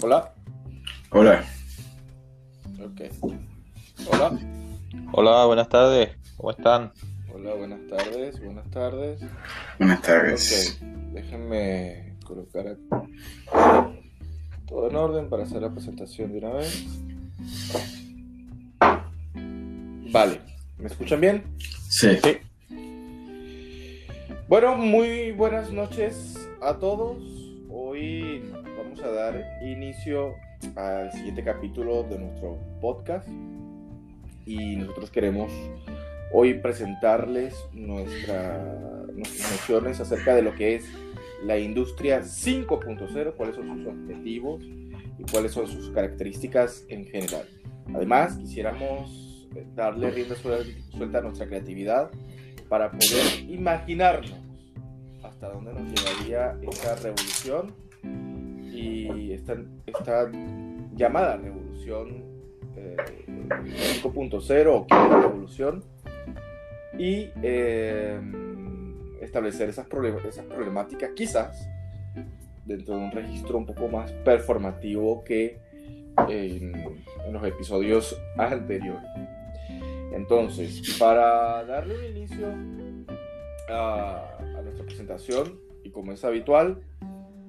Hola. Hola. Ok. Hola. Hola, buenas tardes. ¿Cómo están? Hola, buenas tardes. Buenas tardes. Buenas tardes. Ok. Déjenme colocar aquí todo en orden para hacer la presentación de una vez. Vale. ¿Me escuchan bien? Sí. Bueno, muy buenas noches a todos. Hoy vamos a dar inicio al siguiente capítulo de nuestro podcast y nosotros queremos hoy presentarles nuestra, nuestras nociones acerca de lo que es la industria 5.0, cuáles son sus objetivos y cuáles son sus características en general. Además, quisiéramos darle rienda suelta a nuestra creatividad para poder imaginarnos hasta dónde nos llevaría esta revolución y esta, esta llamada revolución eh, 5.0 o quinta revolución y eh, establecer esas, esas problemáticas quizás dentro de un registro un poco más performativo que en, los episodios anteriores. Entonces, para darle un inicio a nuestra presentación, y como es habitual,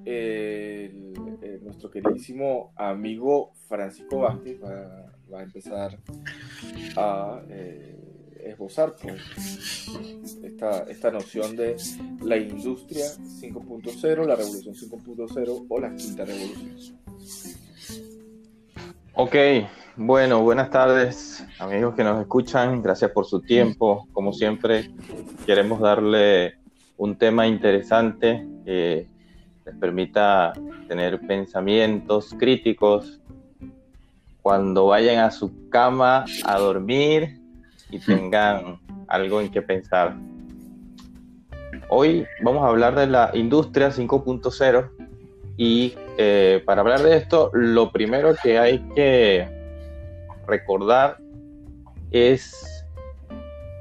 el, nuestro queridísimo amigo Francisco Vázquez va, a empezar a eh, esbozar pues, esta, esta noción de la industria 5.0, la revolución 5.0 o la quinta revolución. Ok, bueno, buenas tardes amigos que nos escuchan, gracias por su tiempo. Como siempre, queremos darle un tema interesante que les permita tener pensamientos críticos cuando vayan a su cama a dormir y tengan algo en que pensar. Hoy vamos a hablar de la industria 5.0 y eh, para hablar de esto, lo primero que hay que recordar es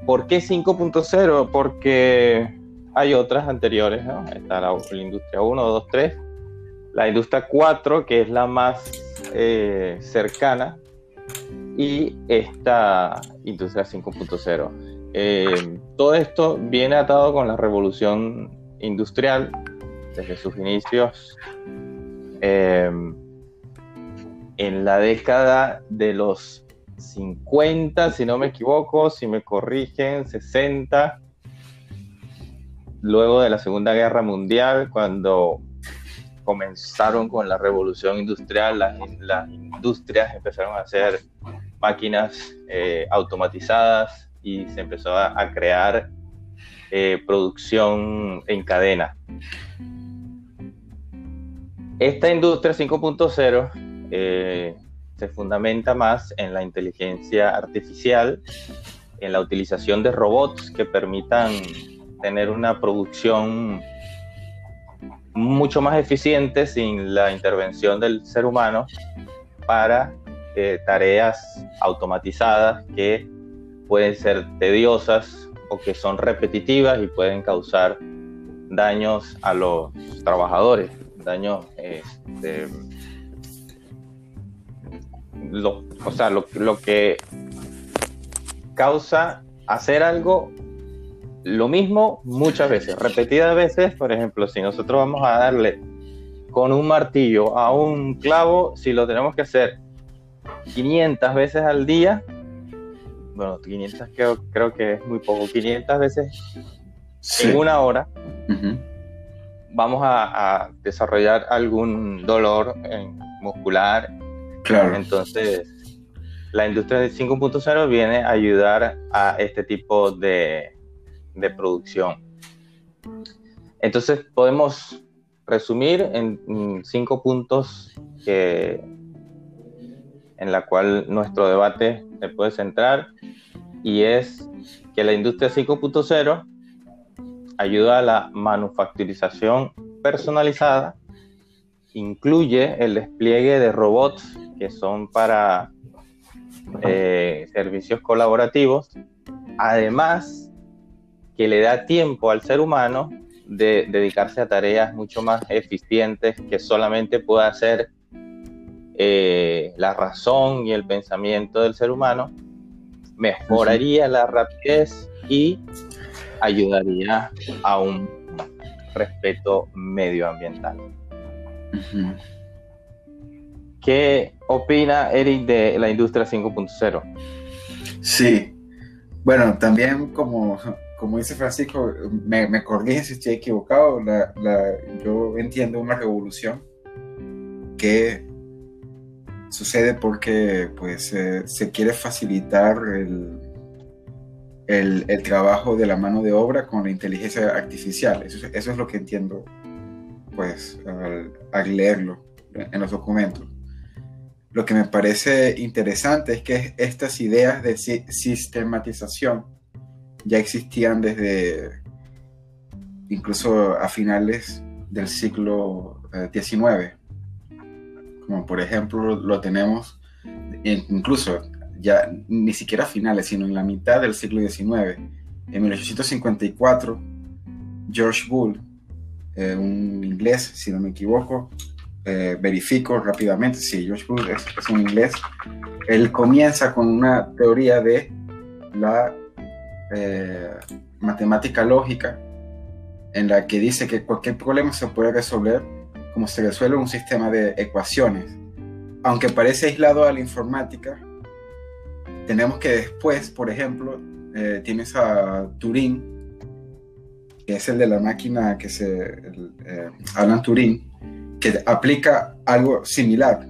por qué 5.0, porque hay otras anteriores, ¿no? Está la, la, industria 1, 2, 3, la industria 4, que es la más eh, cercana, y esta industria 5.0. Eh, todo esto viene atado con la revolución industrial desde sus inicios eh, en la década de los 50, si no me equivoco, si me corrigen, 60, luego de la Segunda Guerra Mundial, cuando comenzaron con la revolución industrial, las, industrias empezaron a hacer máquinas eh, automatizadas y se empezó a, a crear eh, producción en cadena. Esta industria 5.0 eh, se fundamenta más en la inteligencia artificial, en la utilización de robots que permitan tener una producción mucho más eficiente sin la intervención del ser humano para eh, tareas automatizadas que pueden ser tediosas o que son repetitivas y pueden causar daños a los trabajadores, daños, este, o sea, lo, lo que causa hacer algo lo mismo muchas veces, repetidas veces, por ejemplo, si nosotros vamos a darle con un martillo a un clavo, si lo tenemos que hacer 500 veces al día, bueno, 500 creo, creo que es muy poco, 500 veces sí. en una hora, uh -huh. vamos a, a, desarrollar algún dolor en, muscular. Claro. Entonces, la industria del 5.0 viene a ayudar a este tipo de, de producción. Entonces podemos resumir en cinco puntos en la cual nuestro debate se puede centrar y es que la industria 5.0 ayuda a la manufacturización personalizada, incluye el despliegue de robots que son para eh, servicios colaborativos, además que le da tiempo al ser humano de dedicarse a tareas mucho más eficientes que solamente puede hacer eh, la razón y el pensamiento del ser humano, mejoraría la rapidez y ayudaría a un respeto medioambiental. ¿Qué opina Eric de la industria 5.0? Sí, bueno, también como, como dice Francisco, me, me corrige si estoy equivocado, la, la, yo entiendo una revolución que sucede porque pues eh, se quiere facilitar el, el, el, trabajo de la mano de obra con la inteligencia artificial. Eso, eso es lo que entiendo pues al, al leerlo en los documentos. Lo que me parece interesante es que estas ideas de sistematización ya existían desde incluso a finales del siglo XIX. Eh, Como por ejemplo lo tenemos incluso ya ni siquiera a finales, sino en la mitad del siglo XIX. En 1854, George Bull, eh, un inglés, si no me equivoco, eh, verifico rápidamente, sí, George Bull es, es, un inglés, él comienza con una teoría de la eh, matemática lógica, en la que dice que cualquier problema se puede resolver como se resuelve un sistema de ecuaciones. Aunque parece aislado a la informática, tenemos que después, por ejemplo, eh, tienes a Turing, que es el de la máquina que se, el, eh, Alan Turing, que aplica algo similar,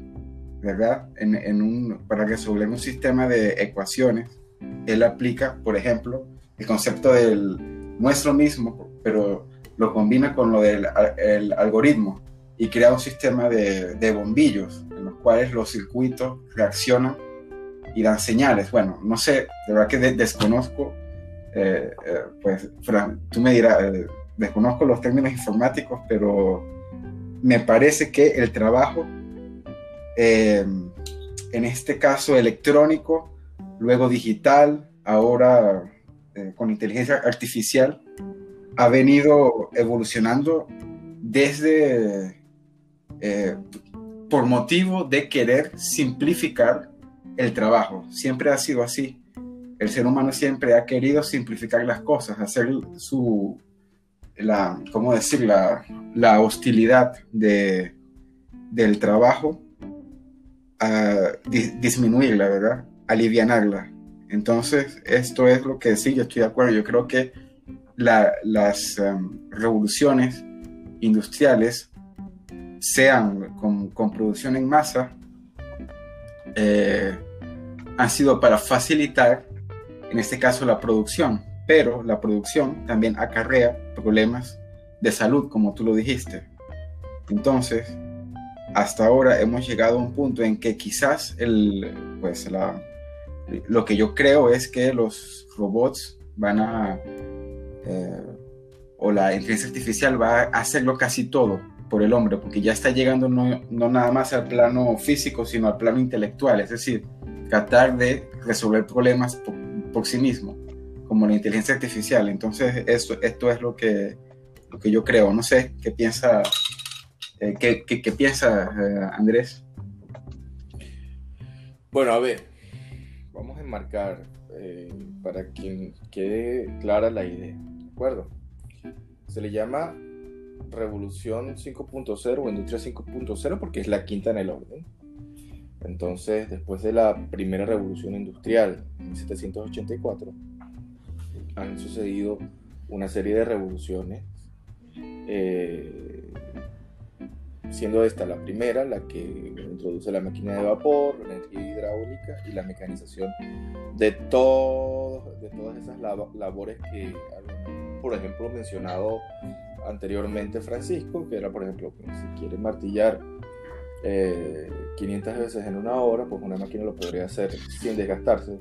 ¿verdad? En, para resolver un sistema de ecuaciones, él aplica, por ejemplo, el concepto del nuestro mismo, pero lo combina con lo del el algoritmo y crea un sistema de, bombillos en los cuales los circuitos reaccionan y dan señales. Bueno, no sé, de verdad que de, desconozco, eh, eh, pues, Fran, tú me dirás, eh, desconozco los términos informáticos, pero me parece que el trabajo, en este caso electrónico, luego digital, ahora eh, con inteligencia artificial, ha venido evolucionando desde, eh, por motivo de querer simplificar el trabajo. Siempre ha sido así. El ser humano siempre ha querido simplificar las cosas, hacer su, la, ¿cómo decir? La, la hostilidad de, del trabajo, a dis, disminuirla, ¿verdad? Alivianarla. Entonces, esto es lo que sí, yo estoy de acuerdo. Yo creo que la, las um, revoluciones industriales, sean con, con producción en masa, eh, han sido para facilitar, en este caso, la producción. Pero la producción también acarrea problemas de salud, como tú lo dijiste. Entonces, hasta ahora hemos llegado a un punto en que quizás el, pues la, lo que yo creo es que los robots van a, eh, o la inteligencia artificial va a hacerlo casi todo por el hombre, porque ya está llegando no, no nada más al plano físico, sino al plano intelectual, es decir, tratar de resolver problemas por, por sí mismo, como la inteligencia artificial. Entonces, esto, esto es lo que, lo que yo creo. No sé qué piensa, eh, qué, qué, piensa eh, Andrés. Bueno, a ver, vamos a enmarcar eh, para quien quede clara la idea, ¿de acuerdo? Se le llama Revolución 5.0 o Industria 5.0 porque es la quinta en el orden. Entonces, después de la primera revolución industrial en 1784, han sucedido una serie de revoluciones, eh, siendo esta la primera, la que introduce la máquina de vapor, la energía hidráulica y la mecanización de, todo, de todas esas lab labores que, por ejemplo, mencionado anteriormente Francisco, que era, por ejemplo, si quiere martillar eh, 500 veces en una hora, pues una máquina lo podría hacer sin desgastarse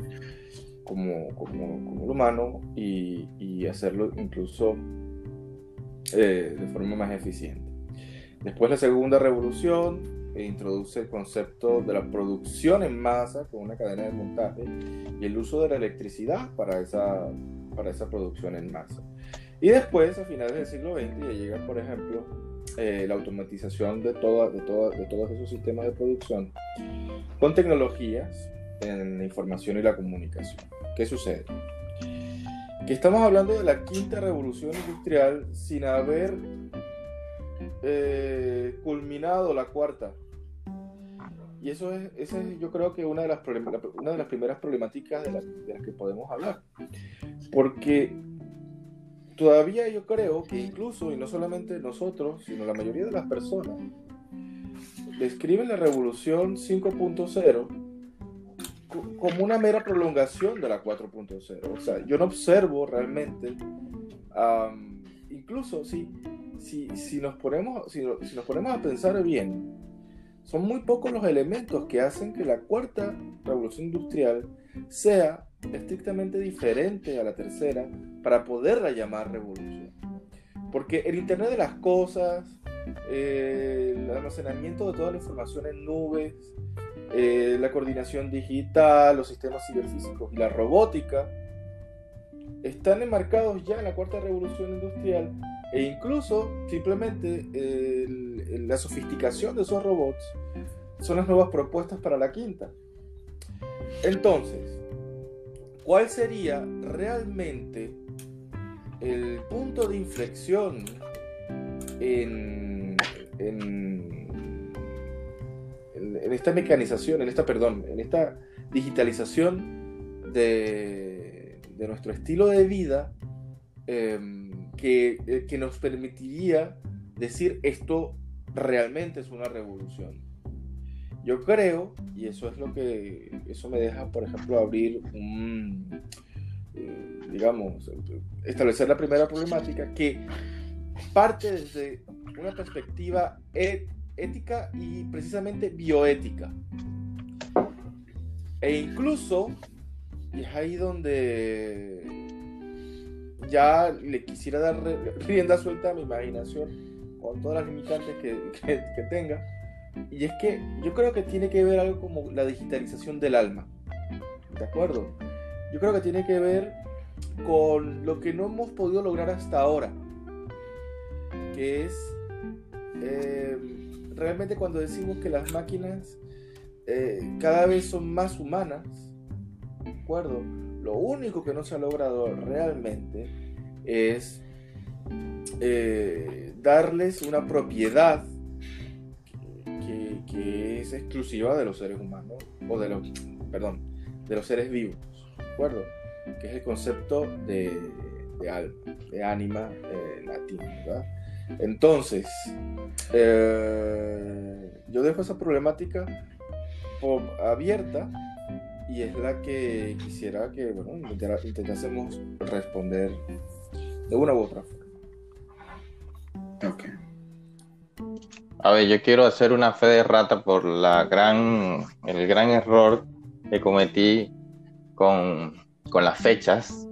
como, como, como el humano y, y hacerlo incluso eh, de forma más eficiente. Después la segunda revolución introduce el concepto de la producción en masa con una cadena de montaje y el uso de la electricidad para esa, para esa producción en masa. Y después, a finales del siglo XX, ya llega, por ejemplo, eh, la automatización de, toda, de, toda, de todos esos sistemas de producción con tecnologías en la información y la comunicación. ¿Qué sucede? Que estamos hablando de la quinta revolución industrial sin haber eh, culminado la cuarta. Y eso es, esa es yo creo que una de las, una de las primeras problemáticas de, de las que podemos hablar. Porque todavía yo creo que incluso, y no solamente nosotros, sino la mayoría de las personas, describen la revolución 5.0 como una mera prolongación de la 4.0. O sea, yo no observo realmente, incluso si, si, si, nos ponemos, si, si nos ponemos a pensar bien, son muy pocos los elementos que hacen que la cuarta revolución industrial sea estrictamente diferente a la tercera para poderla llamar revolución. Porque el Internet de las Cosas, eh, el almacenamiento de toda la información en nubes, eh, la coordinación digital, los sistemas ciberfísicos y la robótica, están enmarcados ya en la cuarta revolución industrial e incluso simplemente la sofisticación de esos robots son las nuevas propuestas para la quinta. Entonces, ¿cuál sería realmente el punto de inflexión en, en, esta mecanización, en esta, perdón, en esta digitalización de, nuestro estilo de vida em, que, eh, que nos permitiría decir esto realmente es una revolución. Yo creo, y eso es lo que, eso me deja, por ejemplo, abrir un, eh, digamos, establecer la primera problemática que parte desde una perspectiva ética y precisamente bioética. E incluso, y es ahí donde ya le quisiera dar rienda suelta a mi imaginación con todas las limitantes que, que tenga, y es que yo creo que tiene que ver algo como la digitalización del alma. ¿De acuerdo? Yo creo que tiene que ver con lo que no hemos podido lograr hasta ahora. Que es eh, realmente cuando decimos que las máquinas eh, cada vez son más humanas. ¿De acuerdo? Lo único que no se ha logrado realmente es eh, darles una propiedad que es exclusiva de los seres humanos, o de los, perdón, de los seres vivos, ¿de acuerdo? Que es el concepto de, alma, de ánima eh, latín, ¿verdad? Entonces, eh, yo dejo esa problemática abierta y es la que quisiera que, bueno, intentásemos responder de una u otra forma. Ok. A ver, yo quiero hacer una fe de rata por la gran, el gran error que cometí con, con las fechas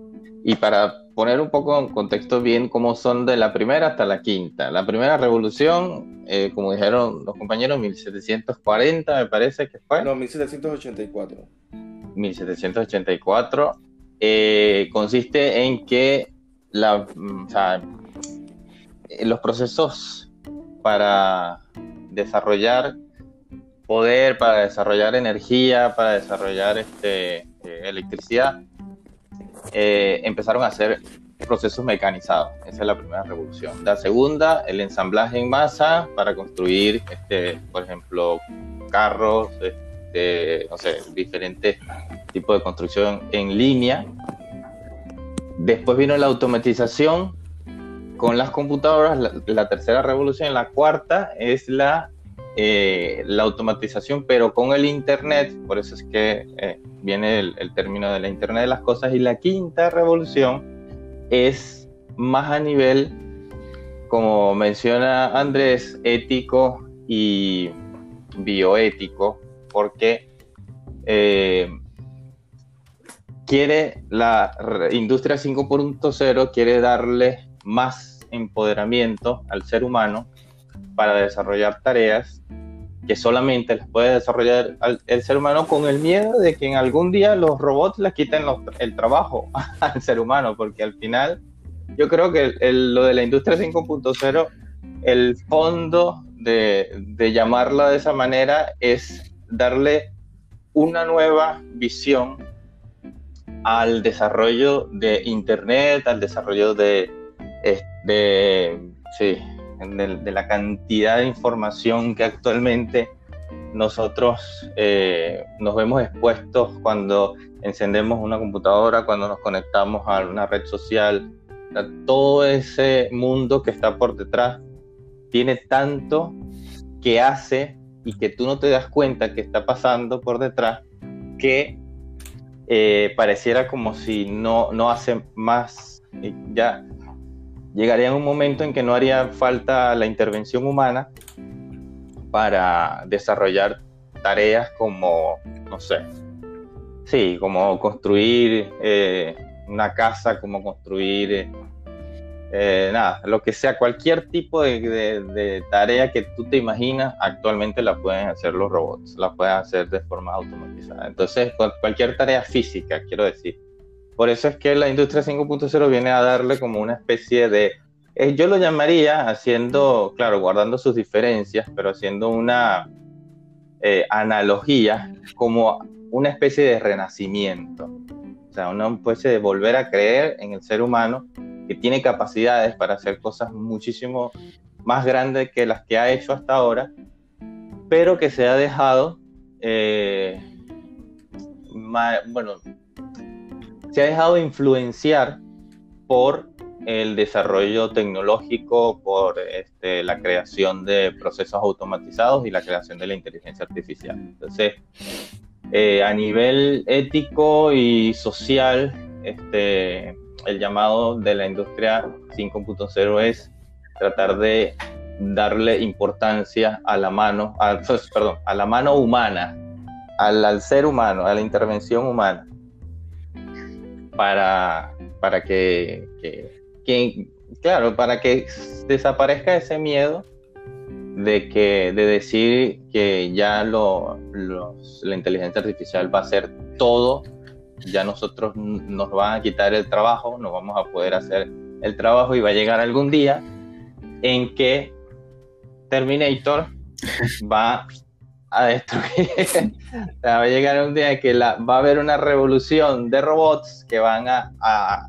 y para poner un poco en contexto bien cómo son de la primera hasta la quinta. La primera revolución, eh, como dijeron los compañeros, 1740 me parece que fue. No, 1784. 1784 eh, consiste en que la, sea, los procesos para desarrollar poder, para desarrollar energía, para desarrollar este, eh, electricidad, eh, empezaron a hacer procesos mecanizados. Esa es la primera revolución. La segunda, el ensamblaje en masa para construir, este, por ejemplo, carros, este, no diferentes tipos de construcción en línea. Después vino la automatización con las computadoras, la, tercera revolución, la cuarta es la, eh, la automatización, pero con el Internet, por eso es que eh, viene el, término de la Internet de las cosas, y la quinta revolución es más a nivel, como menciona Andrés, ético y bioético, porque eh, quiere la industria 5.0 quiere darle más empoderamiento al ser humano para desarrollar tareas que solamente las puede desarrollar el ser humano con el miedo de que en algún día los robots le quiten el trabajo al ser humano, porque al final yo creo que lo de la industria 5.0, el fondo de llamarla de esa manera es darle una nueva visión al desarrollo de Internet, al desarrollo de, de, la cantidad de información que actualmente nosotros eh, nos vemos expuestos cuando encendemos una computadora, cuando nos conectamos a una red social. Todo ese mundo que está por detrás tiene tanto que hace y que tú no te das cuenta que está pasando por detrás que eh, pareciera como si no, no hace más, ya llegaría un momento en que no haría falta la intervención humana para desarrollar tareas como, no sé, sí, como construir eh, una casa, como construir eh, nada, lo que sea, cualquier tipo de, tarea que tú te imaginas, actualmente la pueden hacer los robots, la pueden hacer de forma automatizada. Entonces, cualquier tarea física, quiero decir. Por eso es que la industria 5.0 viene a darle como una especie de, eh, yo lo llamaría haciendo, claro, guardando sus diferencias, pero haciendo una eh, analogía como una especie de renacimiento. O sea, una especie de volver a creer en el ser humano que tiene capacidades para hacer cosas muchísimo más grandes que las que ha hecho hasta ahora, pero que se ha dejado, eh, bueno, se ha dejado influenciar por el desarrollo tecnológico, por este, la creación de procesos automatizados y la creación de la inteligencia artificial. Entonces, eh, a nivel ético y social, este, el llamado de la industria 5.0 es tratar de darle importancia a la mano, pues, perdón, a la mano humana, al, ser humano, a la intervención humana, para, para que, claro, para que desaparezca ese miedo de que de decir que ya lo, la inteligencia artificial va a hacer todo ya nosotros nos van a quitar el trabajo, no vamos a poder hacer el trabajo y va a llegar algún día en que Terminator va a destruir, va a llegar un día en que va a haber una revolución de robots que van a,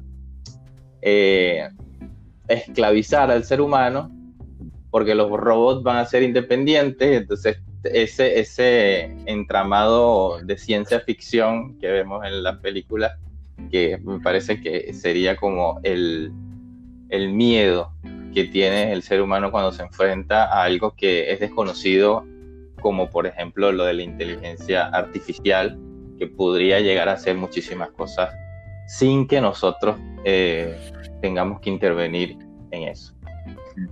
eh, esclavizar al ser humano porque los robots van a ser independientes, entonces ese, ese entramado de ciencia ficción que vemos en la película, que me parece que sería como el, el miedo que tiene el ser humano cuando se enfrenta a algo que es desconocido, como por ejemplo lo de la inteligencia artificial, que podría llegar a hacer muchísimas cosas sin que nosotros eh, tengamos que intervenir en eso.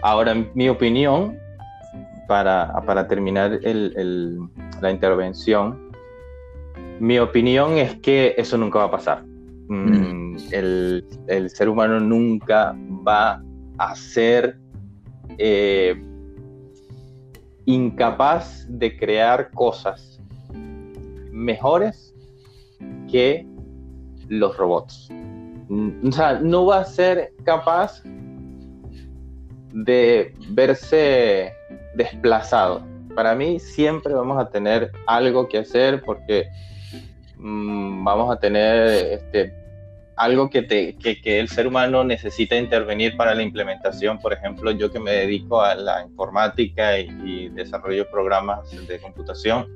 Ahora, en mi opinión, para, terminar la intervención, mi opinión es que eso nunca va a pasar. Mm, mm. el, ser humano nunca va a ser eh, incapaz de crear cosas mejores que los robots. Mm, o sea, no va a ser capaz de verse desplazado. Para mí siempre vamos a tener algo que hacer porque mm, vamos a tener este, algo que, te, que, el ser humano necesita intervenir para la implementación. Por ejemplo, yo que me dedico a la informática y, y desarrollo programas de computación,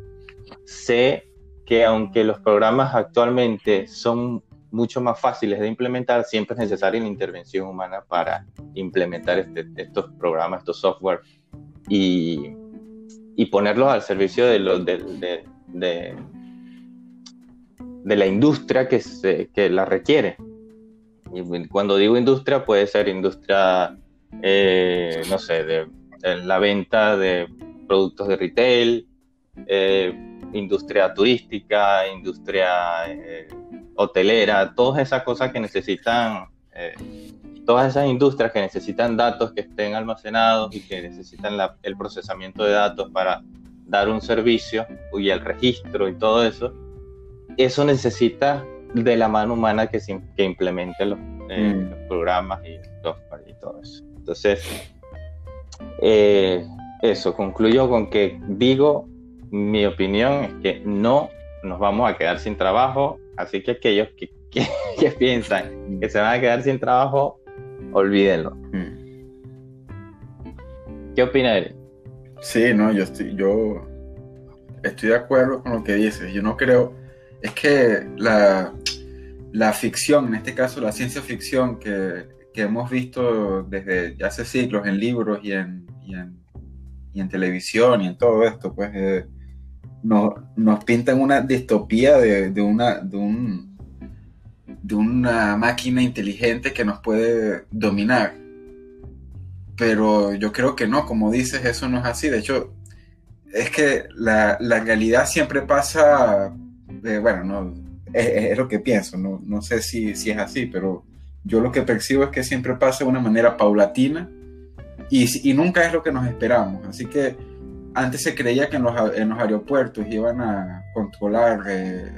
sé que aunque los programas actualmente son mucho más fáciles de implementar, siempre es necesaria la intervención humana para implementar este, estos programas, estos software y, y ponerlos al servicio de, los de, la industria que, se, que la requiere. Y cuando digo industria, puede ser industria, eh, no sé, de, la venta de productos de retail, eh, industria turística, industria eh, hotelera, todas esas cosas que necesitan todas esas industrias que necesitan datos que estén almacenados y que necesitan el procesamiento de datos para dar un servicio y el registro y todo eso, eso necesita de la mano humana que, que implemente los, eh, mm. programas y software y todo eso. Entonces, eh, eso, concluyo con que digo, mi opinión es que no nos vamos a quedar sin trabajo, así que aquellos que, que, piensan que se van a quedar sin trabajo, olvídenlo. Mm. ¿Qué opina él? Sí, no, yo estoy, yo estoy de acuerdo con lo que dices. Yo no creo, es que la, la ficción, en este caso la ciencia ficción que, hemos visto desde hace siglos en libros y en, y en, televisión y en todo esto, pues eh, nos, nos pintan una distopía de, de, una, de, un, de una máquina inteligente que nos puede dominar. Pero yo creo que no, como dices, eso no es así. De hecho, es que la, la realidad siempre pasa, eh, bueno, no, es, lo que pienso, no, no sé si, si, es así, pero yo lo que percibo es que siempre pasa de una manera paulatina y, y nunca es lo que nos esperamos. Así que antes se creía que en los, en los aeropuertos iban a controlar eh,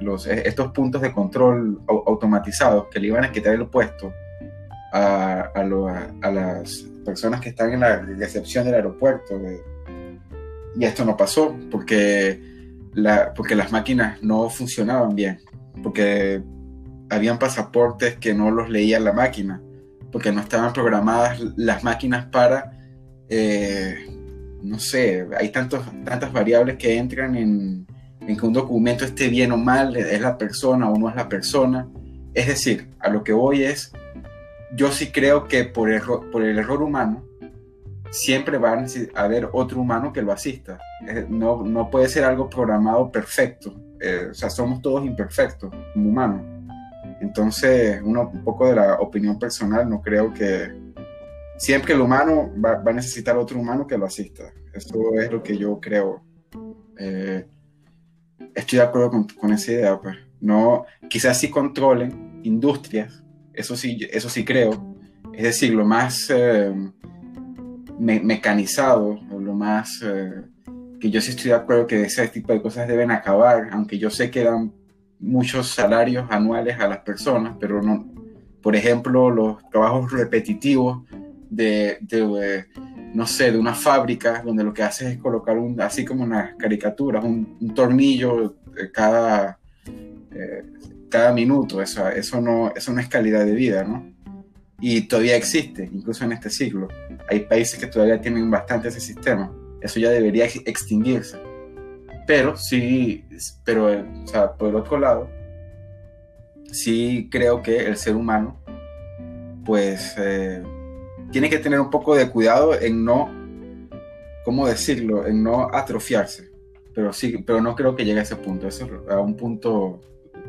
los, estos puntos de control automatizados que le iban a quitar el puesto a, a, a las personas que están en la recepción del aeropuerto. Eh, y esto no pasó porque, la, porque las máquinas no funcionaban bien, porque habían pasaportes que no los leía la máquina, porque no estaban programadas las máquinas para, eh, no sé, hay tantos, tantas variables que entran en, en que un documento esté bien o mal, es la persona o no es la persona. Es decir, a lo que voy es, yo sí creo que por, por el error humano, siempre va a haber otro humano que lo asista. No, no puede ser algo programado perfecto. Eh, o sea, somos todos imperfectos como humanos. Entonces, uno, un poco de la opinión personal, no creo que siempre el humano va, a necesitar otro humano que lo asista. Eso es lo que yo creo. Eh, estoy de acuerdo con, con, esa idea. Pues. No, quizás sí controlen industrias, eso sí, eso sí creo. Es decir, lo más... Eh, mecanizado, lo más eh, que yo sí estoy de acuerdo que ese tipo de cosas deben acabar, aunque yo sé que dan muchos salarios anuales a las personas, pero no, por ejemplo, los trabajos repetitivos de, de no sé, de una fábrica donde lo que haces es colocar un, así como unas caricaturas, un, tornillo cada, eh, cada minuto, eso, eso, no, eso no es calidad de vida, ¿no? y todavía existe, incluso en este siglo. Hay países que todavía tienen bastante ese sistema. Eso ya debería extinguirse. Pero sí, pero o sea, por el otro lado, sí creo que el ser humano, pues, eh, tiene que tener un poco de cuidado en no, ¿cómo decirlo?, en no atrofiarse. Pero sí, pero no creo que llegue a ese punto, eso, a un punto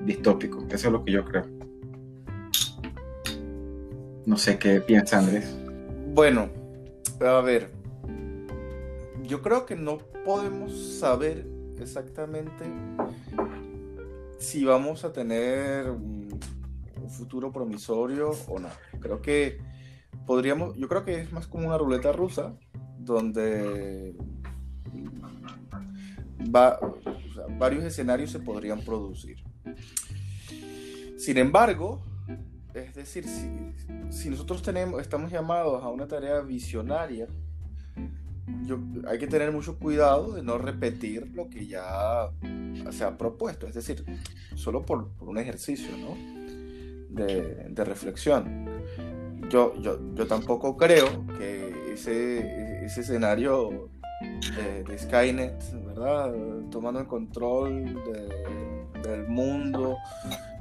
distópico. Eso es lo que yo creo. No sé qué piensa Andrés. Bueno, a ver, yo creo que no podemos saber exactamente si vamos a tener un, futuro promisorio o no. Creo que podríamos, yo creo que es más como una ruleta rusa donde va, varios escenarios se podrían producir. Sin embargo, es decir, si, nosotros tenemos, estamos llamados a una tarea visionaria, yo, hay que tener mucho cuidado de no repetir lo que ya se ha propuesto, es decir, solo por, un ejercicio ¿no? de, reflexión. Yo, yo, yo, tampoco creo que ese, ese escenario de, Skynet, ¿verdad? Tomando el control del mundo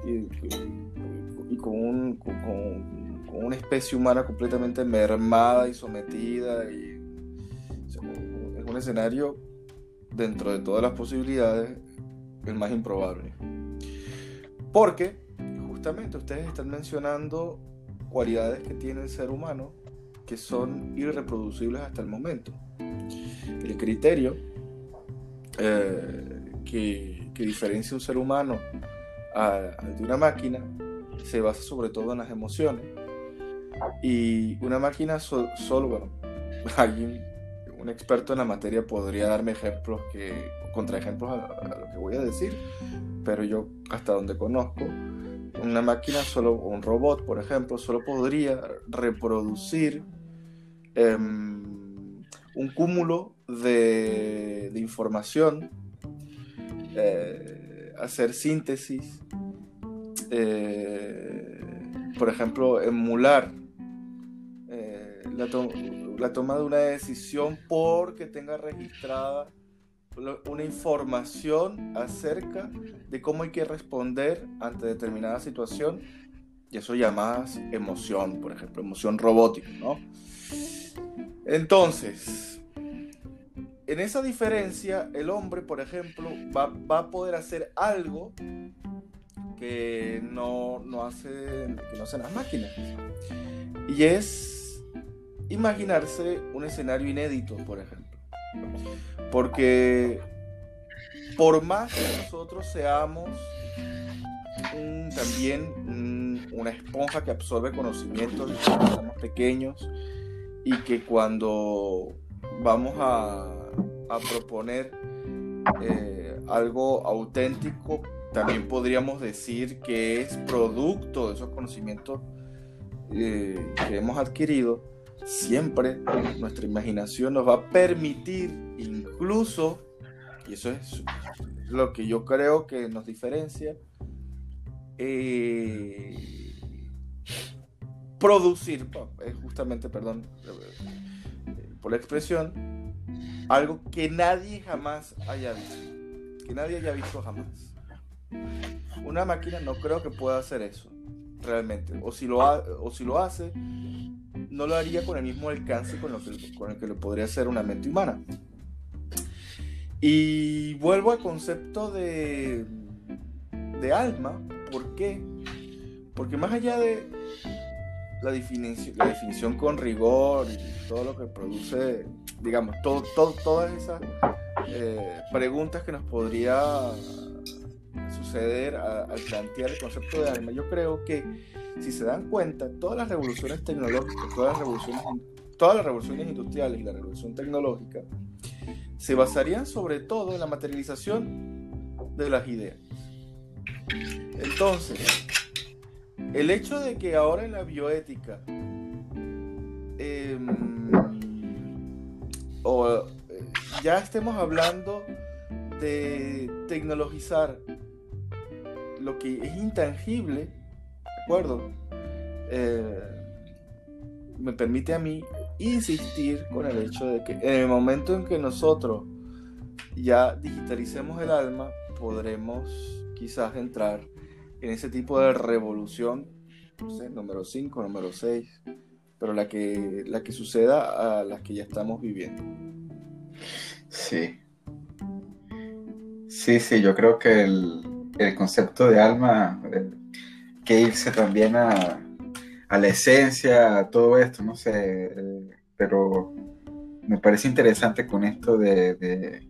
y, con, un, con, una especie humana completamente mermada y sometida. Y, es un escenario, dentro de todas las posibilidades, el más improbable. Porque, justamente, ustedes están mencionando cualidades que tiene el ser humano que son irreproducibles hasta el momento. El criterio eh, que, que, diferencia un ser humano de una máquina se basa sobre todo en las emociones. Y una máquina solo, bueno, alguien, un experto en la materia podría darme ejemplos que, contraejemplos a, a lo que voy a decir, pero yo hasta donde conozco, una máquina solo, un robot, por ejemplo, solo podría reproducir em, un cúmulo de, información, eh, hacer síntesis, eh, por ejemplo, emular eh, la, la toma de una decisión porque tenga registrada una información acerca de cómo hay que responder ante determinada situación y eso llamas emoción, por ejemplo, emoción robótica, ¿no? Entonces, en esa diferencia, el hombre, por ejemplo, va, va a poder hacer algo que no, no, hace, que no hacen las máquinas. Y es imaginarse un escenario inédito, por ejemplo. Porque por más que nosotros seamos también una esponja que absorbe conocimientos desde que somos pequeños y que cuando vamos a, proponer eh, algo auténtico, también podríamos decir que es producto de esos conocimientos eh, que hemos adquirido siempre nuestra imaginación nos va a permitir incluso, y eso es lo que yo creo que nos diferencia, eh, producir, justamente, perdón eh, por la expresión, algo que nadie jamás haya visto, que nadie haya visto jamás. Una máquina no creo que pueda hacer eso, realmente. O si lo, o si lo hace, no lo haría con el mismo alcance con, con el que lo podría hacer una mente humana. Y vuelvo al concepto de, de alma. ¿Por qué? Porque más allá de la definición, la definición con rigor y todo lo que produce, digamos, todo, todas esas eh, preguntas que nos podría suceder al plantear el concepto de alma, yo creo que si se dan cuenta, todas las revoluciones tecnológicas, todas las revoluciones, todas las revoluciones industriales y la revolución tecnológica se basarían sobre todo en la materialización de las ideas. Entonces, el hecho de que ahora en la bioética em, o, eh, ya estemos hablando de tecnologizar lo que es intangible, acuerdo? Eh, me permite a mí insistir con el hecho de que en el momento en que nosotros ya digitalicemos el alma, podremos quizás entrar en ese tipo de revolución, no sé, número 5, número 6, pero la que, la que suceda a las que ya estamos viviendo. Sí. Sí, sí, yo creo que el, el concepto de alma, que irse también a, la esencia, a todo esto, no sé, pero me parece interesante con esto de, de,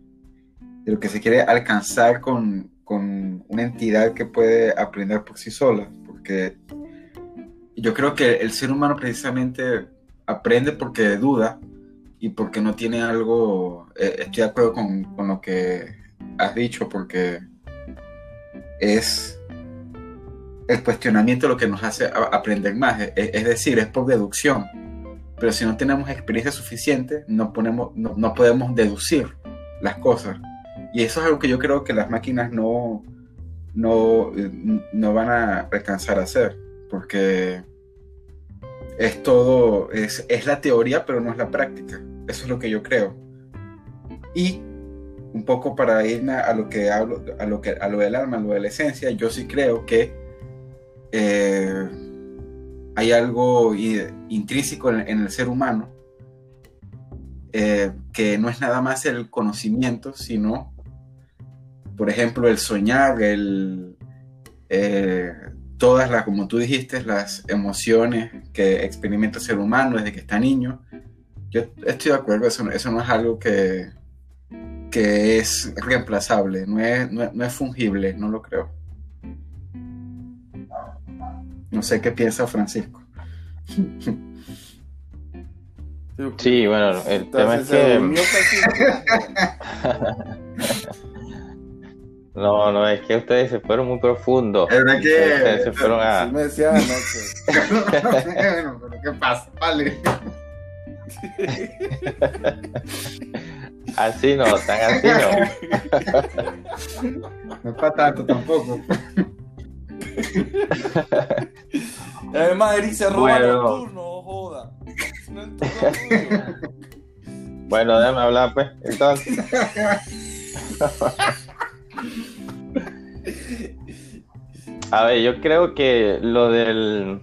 lo que se quiere alcanzar con, con, una entidad que puede aprender por sí sola, porque yo creo que el ser humano precisamente aprende porque duda y porque no tiene algo, eh, estoy de acuerdo con, con lo que has dicho, porque es el cuestionamiento lo que nos hace aprender más, es, decir, es por deducción. Pero si no tenemos experiencia suficiente, no, ponemos, no, podemos deducir las cosas. Y eso es algo que yo creo que las máquinas no, no, no van a alcanzar a hacer, porque es todo, es, es la teoría, pero no es la práctica. Eso es lo que yo creo. Y un poco para irme a lo que hablo, a lo que a lo del alma, a lo de la esencia, yo sí creo que eh, hay algo intrínseco en, el ser humano eh, que no es nada más el conocimiento, sino, por ejemplo, el soñar, el, eh, todas las, como tú dijiste, las emociones que experimenta el ser humano desde que está niño. Yo estoy de acuerdo, eso, no es algo que, que es reemplazable, no es, no es fungible, no lo creo. No sé qué piensa Francisco. Sí, bueno, el tema es que... No, no, es que ustedes se fueron muy profundos. Es verdad que. Ustedes se fueron a. Sí me decía anoche. bueno, pero ¿qué pasa? Vale. Así no, tan así no. No es para tanto tampoco. Además, Eric se roba Bueno. los turnos, no joda. No es turno. Bueno, déjame hablar, pues. Entonces, a ver, yo creo que lo del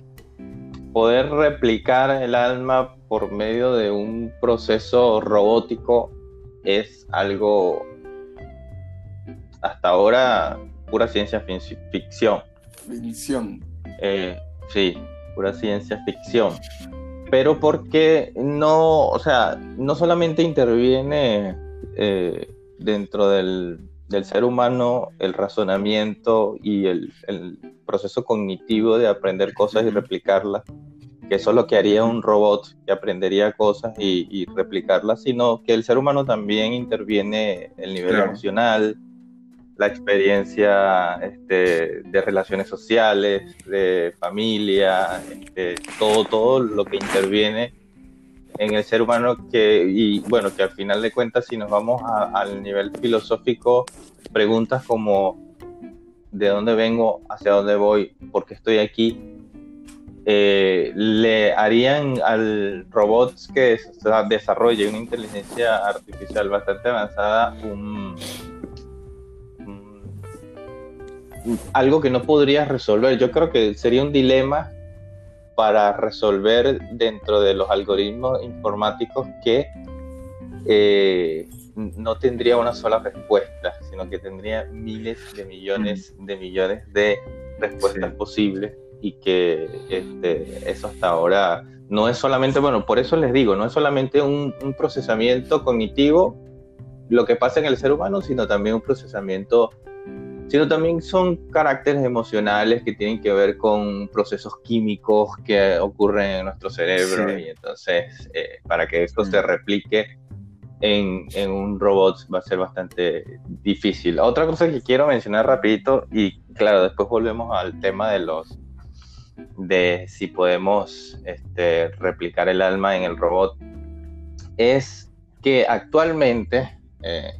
poder replicar el alma por medio de un proceso robótico es algo hasta ahora pura ciencia fic- ficción. Eh, sí, pura ciencia ficción. Pero porque no, o sea, no solamente interviene eh, dentro del, del ser humano el razonamiento y el, el proceso cognitivo de aprender cosas y replicarlas, que eso es lo que haría un robot que aprendería cosas y, y replicarlas, sino que el ser humano también interviene el nivel Claro. emocional, la experiencia este, de relaciones sociales, de familia, este, todo, todo lo que interviene en el ser humano que, y bueno, que al final de cuentas, si nos vamos al nivel filosófico, preguntas como ¿de dónde vengo? ¿Hacia dónde voy? ¿Por qué estoy aquí? Eh, le harían al robot que desarrolle una inteligencia artificial bastante avanzada un- algo que no podrías resolver. Yo creo que sería un dilema para resolver dentro de los algoritmos informáticos que eh, no tendría una sola respuesta, sino que tendría miles de millones de millones de respuestas Sí. posibles y que este, eso hasta ahora no es solamente, bueno, por eso les digo, no es solamente un, un procesamiento cognitivo lo que pasa en el ser humano, sino también un procesamiento, sino también son caracteres emocionales que tienen que ver con procesos químicos que ocurren en nuestro cerebro Sí. y entonces eh, para que esto Mm. se replique en, en un robot va a ser bastante difícil. Otra cosa que quiero mencionar rapidito y claro, después volvemos al tema de los de si podemos este, replicar el alma en el robot es que actualmente eh,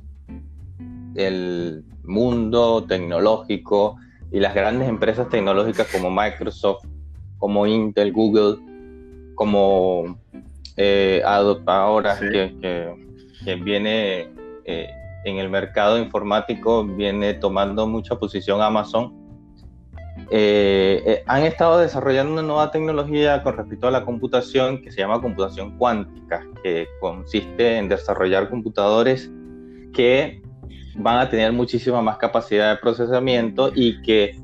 el mundo tecnológico y las grandes empresas tecnológicas como Microsoft, como Intel, Google, como eh, Adobe ahora, Sí. que, que- que viene eh, en el mercado informático, viene tomando mucha posición Amazon. eh, eh, han estado desarrollando una nueva tecnología con respecto a la computación que se llama computación cuántica, que consiste en desarrollar computadores que van a tener muchísima más capacidad de procesamiento y que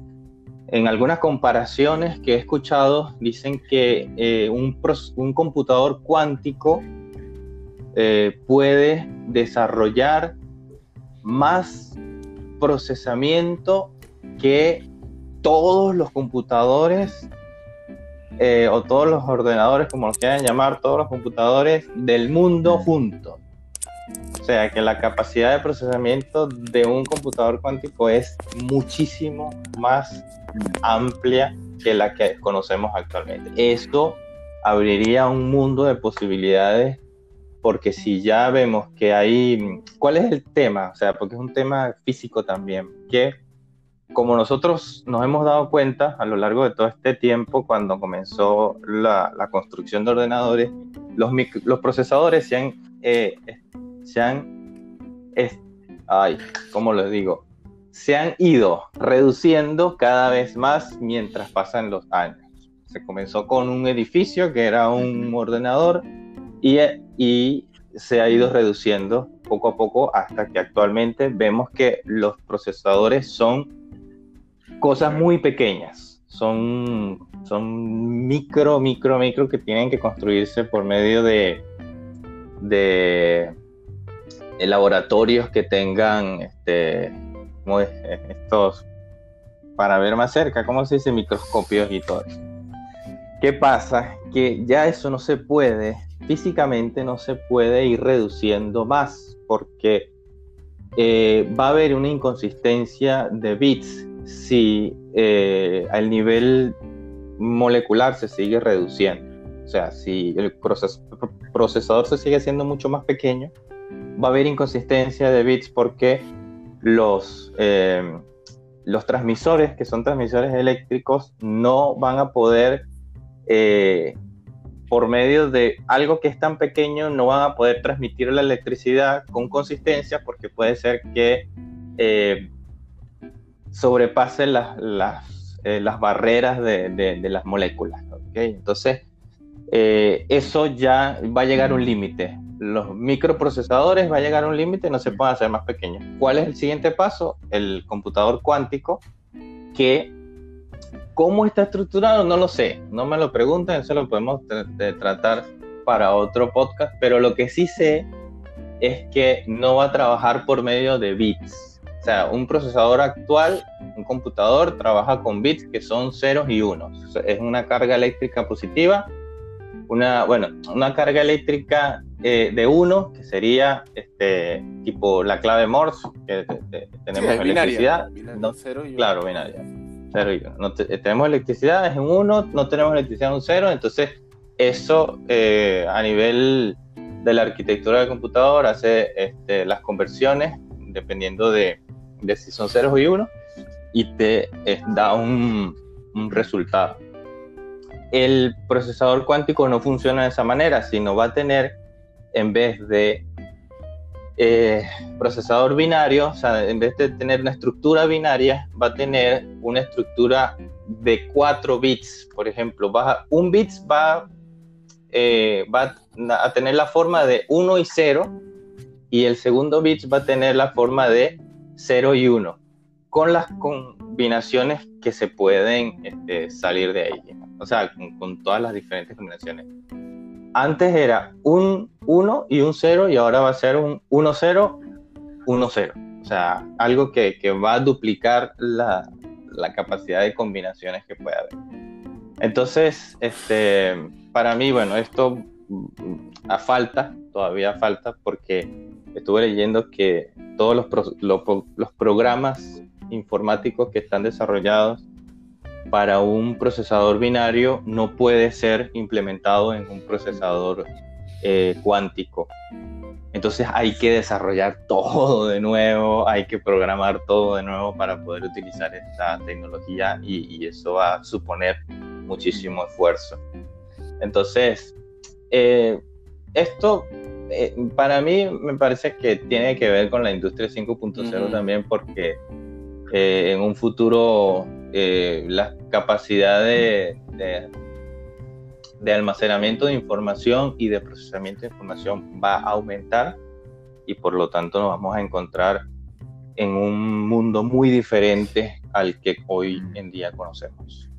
en algunas comparaciones que he escuchado dicen que eh, un, un computador cuántico eh, puede desarrollar más procesamiento que todos los computadores eh, o todos los ordenadores, como los quieran llamar, todos los computadores del mundo juntos. O sea que la capacidad de procesamiento de un computador cuántico es muchísimo más amplia que la que conocemos actualmente. Esto abriría un mundo de posibilidades porque si ya vemos que hay, ¿cuál es el tema? O sea, porque es un tema físico también, que como nosotros nos hemos dado cuenta a lo largo de todo este tiempo, cuando comenzó la, construcción de ordenadores, los procesadores se han, eh, se han, es- ay, ¿cómo les digo? Se han ido reduciendo cada vez más mientras pasan los años. Se comenzó con un edificio que era un ordenador y, y se ha ido reduciendo poco a poco hasta que actualmente vemos que los procesadores son cosas muy pequeñas, son, son micro, micro, micro que tienen que construirse por medio de, laboratorios que tengan este, ¿cómo es? estos, para ver más cerca, ¿cómo se dice? Microscopios y todo eso. ¿Qué pasa? Que ya eso no se puede, físicamente no se puede ir reduciendo más, porque eh, va a haber una inconsistencia de bits si eh, el nivel molecular se sigue reduciendo. O sea, si el procesador se sigue haciendo mucho más pequeño, va a haber inconsistencia de bits porque los, eh, los transmisores, que son transmisores eléctricos, no van a poder, eh, por medio de algo que es tan pequeño, no van a poder transmitir la electricidad con consistencia porque puede ser que eh, sobrepase las, las, barreras de, las moléculas. Entonces, eso ya va a llegar a un límite los microprocesadores va a llegar a un límite, no se pueden hacer más pequeños. ¿Cuál es el siguiente paso? El computador cuántico, que cómo está estructurado no lo sé, no me lo pregunten, eso lo podemos tratar para otro podcast, pero lo que sí sé es que no va a trabajar por medio de bits. O sea, un procesador actual, un computador, trabaja con bits que son ceros y unos. es una carga eléctrica positiva, una, bueno, una carga eléctrica eh, de uno, que sería este, tipo la clave Morse, que tenemos electricidad. claro, binaria. Cero y uno. tenemos electricidad, es un 1, no tenemos electricidad, un 0, entonces eso eh, a nivel de la arquitectura del computador hace este, las conversiones dependiendo de, de, si son ceros y uno y te eh, da un, un resultado. El procesador cuántico no funciona de esa manera, sino va a tener en vez de eh, procesador binario, o sea, en vez de tener una estructura binaria, va a tener una estructura de 4 bits. Por ejemplo, un bit va, eh, va a tener la forma de 1 y 0 y el segundo bit va a tener la forma de 0 y 1, con las combinaciones que se pueden este, salir de ahí, o sea, con todas las diferentes combinaciones antes era un 1 y un 0 y ahora va a ser un 1, 0, 1, 0. O sea, algo que, va a duplicar la, capacidad de combinaciones que puede haber. Entonces, este, para mí, bueno, esto mm, a falta, todavía falta, porque estuve leyendo que todos los, los programas informáticos que están desarrollados para un procesador binario no puede ser implementado en un procesador eh, cuántico. Entonces hay que desarrollar todo de nuevo, hay que programar todo de nuevo para poder utilizar esta tecnología y, eso va a suponer muchísimo esfuerzo. Entonces, eh, esto eh, para mí me parece que tiene que ver con la industria 5.0 también porque en un futuro eh, la capacidad de, de, almacenamiento de información y de procesamiento de información va a aumentar y por lo tanto nos vamos a encontrar en un mundo muy diferente al que hoy mm. en día conocemos.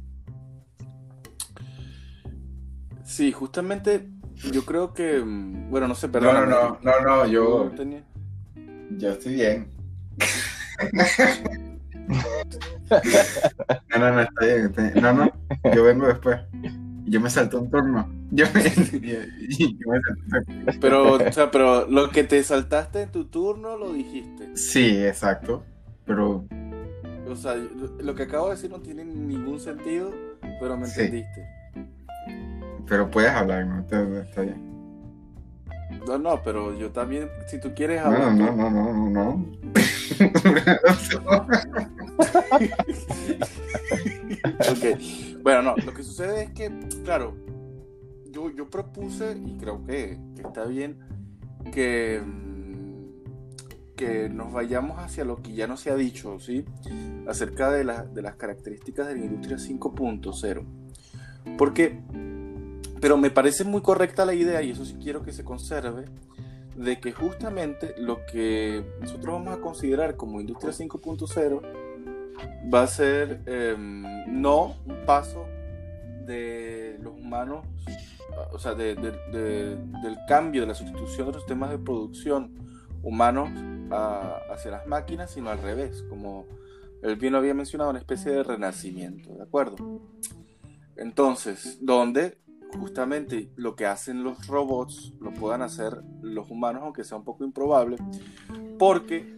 Sí, justamente yo creo que, mm, bueno, no sé, perdón. No, no, no, no, yo, yo estoy bien. No, no, no, está bien, No, no, yo vengo después. Yo me salto un turno. Yo me, Pero, o sea, pero lo que te saltaste en tu turno lo dijiste. Sí, exacto. Pero. O sea, lo que acabo de decir no tiene ningún sentido, pero me entendiste. Pero puedes hablar, ¿no? Está bien. No, no, pero yo también, si tú quieres hablar. No, no, no, no, no. no. Bueno, no, lo que sucede es que, claro, yo, yo propuse, y creo que, está bien, que, que nos vayamos hacia lo que ya no se ha dicho, ¿sí? Acerca de, de las características de la industria 5.0. Porque, pero me parece muy correcta la idea, y eso sí quiero que se conserve, de que justamente lo que nosotros vamos a considerar como industria 5.0 va a ser em, no un paso de los humanos, o sea, del cambio, de la sustitución de los sistemas de producción humanos hacia las máquinas, sino al revés, como él bien lo había mencionado, una especie de renacimiento, ¿de acuerdo? Entonces, donde justamente lo que hacen los robots lo puedan hacer los humanos, aunque sea un poco improbable, porque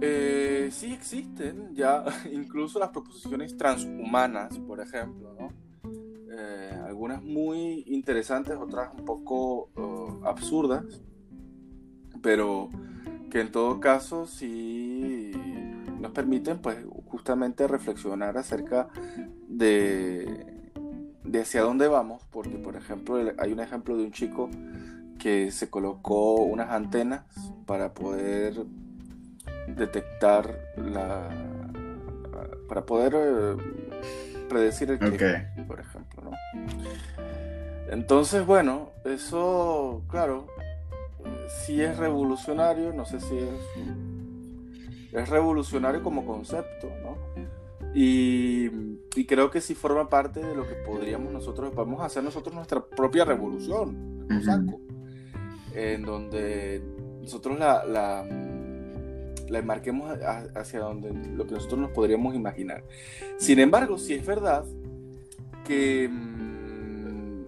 Eh, sí existen ya incluso las proposiciones transhumanas, por ejemplo, ¿no? Eh, algunas muy interesantes, otras un poco uh, absurdas, pero que en todo caso sí nos permiten pues justamente reflexionar acerca de, de hacia dónde vamos, porque por ejemplo hay un ejemplo de un chico que se colocó unas antenas para poder detectar la para poder eh, predecir el clima, por ejemplo, ¿no? Entonces, bueno, eso, claro, sí es revolucionario, no sé si es es revolucionario como concepto, ¿no? Y, y, creo que sí forma parte de lo que podríamos nosotros, vamos a hacer nosotros nuestra propia revolución, saco, en donde nosotros la, la, la enmarquemos hacia donde lo que nosotros nos podríamos imaginar. Sin embargo, si es verdad que, mm,